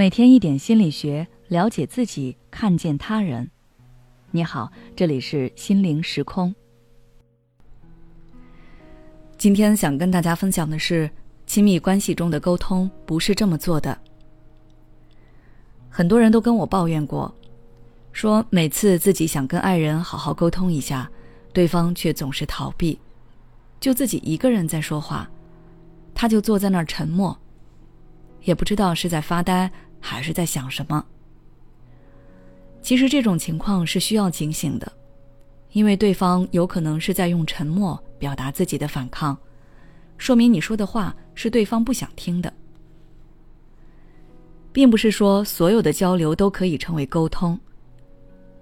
每天一点心理学，了解自己，看见他人。你好，这里是心灵时空。今天想跟大家分享的是，亲密关系中的沟通不是这么做的。很多人都跟我抱怨过，说每次自己想跟爱人好好沟通一下，对方却总是逃避，就自己一个人在说话，他就坐在那儿沉默，也不知道是在发呆。还是在想什么？其实这种情况是需要警醒的，因为对方有可能是在用沉默表达自己的反抗，说明你说的话是对方不想听的。并不是说所有的交流都可以成为沟通。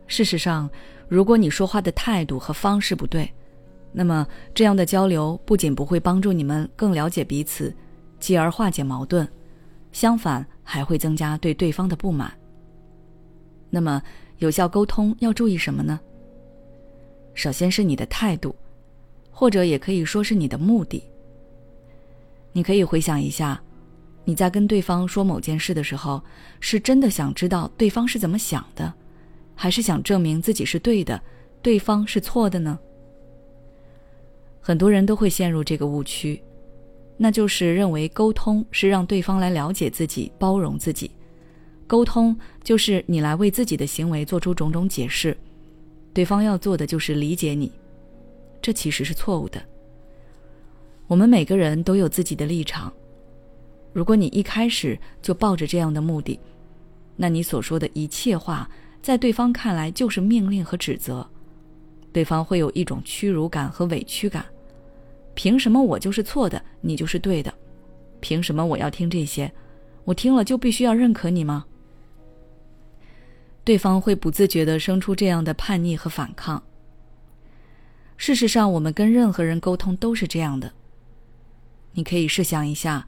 事实上，如果你说话的态度和方式不对，那么这样的交流不仅不会帮助你们更了解彼此，继而化解矛盾。相反，还会增加对对方的不满。那么，有效沟通要注意什么呢？首先是你的态度，或者也可以说是你的目的。你可以回想一下，你在跟对方说某件事的时候，是真的想知道对方是怎么想的，还是想证明自己是对的，对方是错的呢？很多人都会陷入这个误区。那就是认为沟通是让对方来了解自己、包容自己，沟通就是你来为自己的行为做出种种解释，对方要做的就是理解你，这其实是错误的。我们每个人都有自己的立场，如果你一开始就抱着这样的目的，那你所说的一切话，在对方看来就是命令和指责，对方会有一种屈辱感和委屈感。凭什么我就是错的，你就是对的？凭什么我要听这些？我听了就必须要认可你吗？对方会不自觉的生出这样的叛逆和反抗。事实上，我们跟任何人沟通都是这样的。你可以试想一下，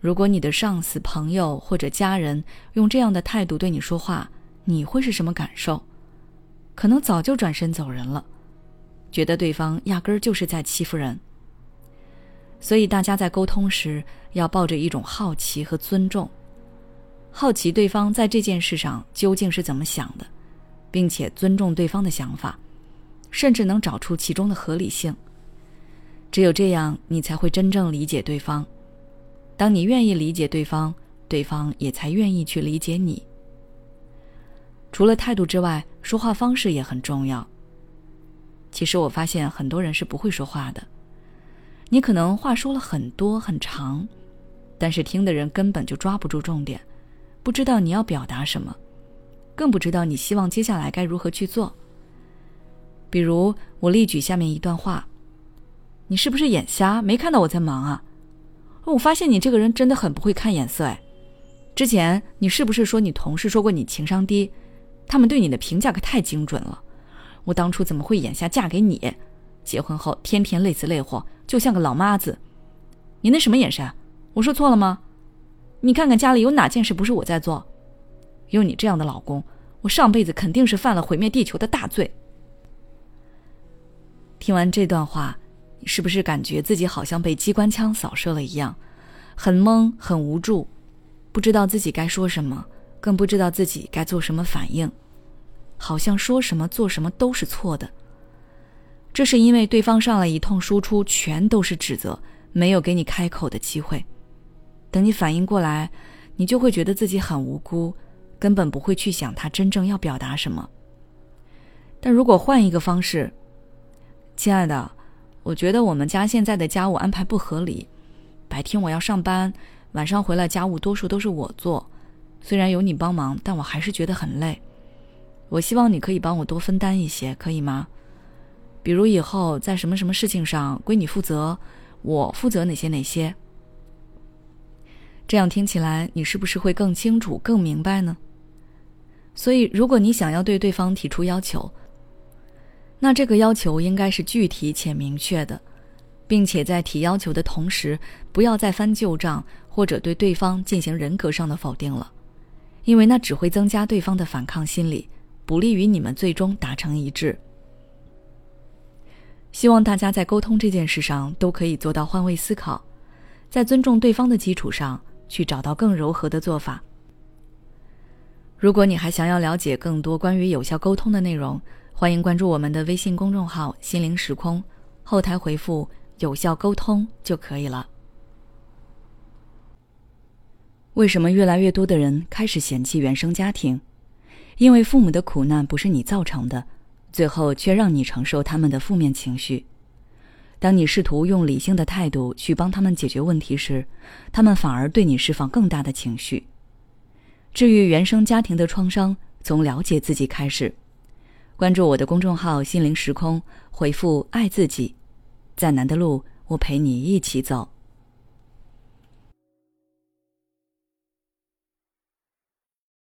如果你的上司、朋友或者家人用这样的态度对你说话，你会是什么感受？可能早就转身走人了，觉得对方压根儿就是在欺负人。所以，大家在沟通时要抱着一种好奇和尊重，好奇对方在这件事上究竟是怎么想的，并且尊重对方的想法，甚至能找出其中的合理性。只有这样，你才会真正理解对方。当你愿意理解对方，对方也才愿意去理解你。除了态度之外，说话方式也很重要。其实我发现很多人是不会说话的。你可能话说了很多很长，但是听的人根本就抓不住重点，不知道你要表达什么，更不知道你希望接下来该如何去做。比如，我例举下面一段话：“你是不是眼瞎，没看到我在忙啊？我发现你这个人真的很不会看眼色哎。之前你是不是说你同事说过你情商低？他们对你的评价可太精准了。我当初怎么会眼瞎嫁给你？结婚后天天累死累活。”就像个老妈子，你那什么眼神？我说错了吗？你看看家里有哪件事不是我在做？有你这样的老公，我上辈子肯定是犯了毁灭地球的大罪。听完这段话，你是不是感觉自己好像被机关枪扫射了一样，很懵、很无助，不知道自己该说什么，更不知道自己该做什么反应，好像说什么、做什么都是错的。这是因为对方上来一通输出，全都是指责，没有给你开口的机会。等你反应过来，你就会觉得自己很无辜，根本不会去想他真正要表达什么。但如果换一个方式，亲爱的，我觉得我们家现在的家务安排不合理，白天我要上班，晚上回来家务多数都是我做，虽然有你帮忙，但我还是觉得很累。我希望你可以帮我多分担一些，可以吗？比如以后在什么什么事情上归你负责，我负责哪些哪些。这样听起来，你是不是会更清楚、更明白呢？所以，如果你想要对对方提出要求，那这个要求应该是具体且明确的，并且在提要求的同时，不要再翻旧账或者对对方进行人格上的否定了，因为那只会增加对方的反抗心理，不利于你们最终达成一致。希望大家在沟通这件事上都可以做到换位思考，在尊重对方的基础上去找到更柔和的做法。如果你还想要了解更多关于有效沟通的内容，欢迎关注我们的微信公众号“心灵时空”，后台回复“有效沟通”就可以了。为什么越来越多的人开始嫌弃原生家庭？因为父母的苦难不是你造成的，最后却让你承受他们的负面情绪。当你试图用理性的态度去帮他们解决问题时，他们反而对你释放更大的情绪。治愈原生家庭的创伤，从了解自己开始。关注我的公众号“心灵时空”，回复“爱自己”，再难的路，我陪你一起走。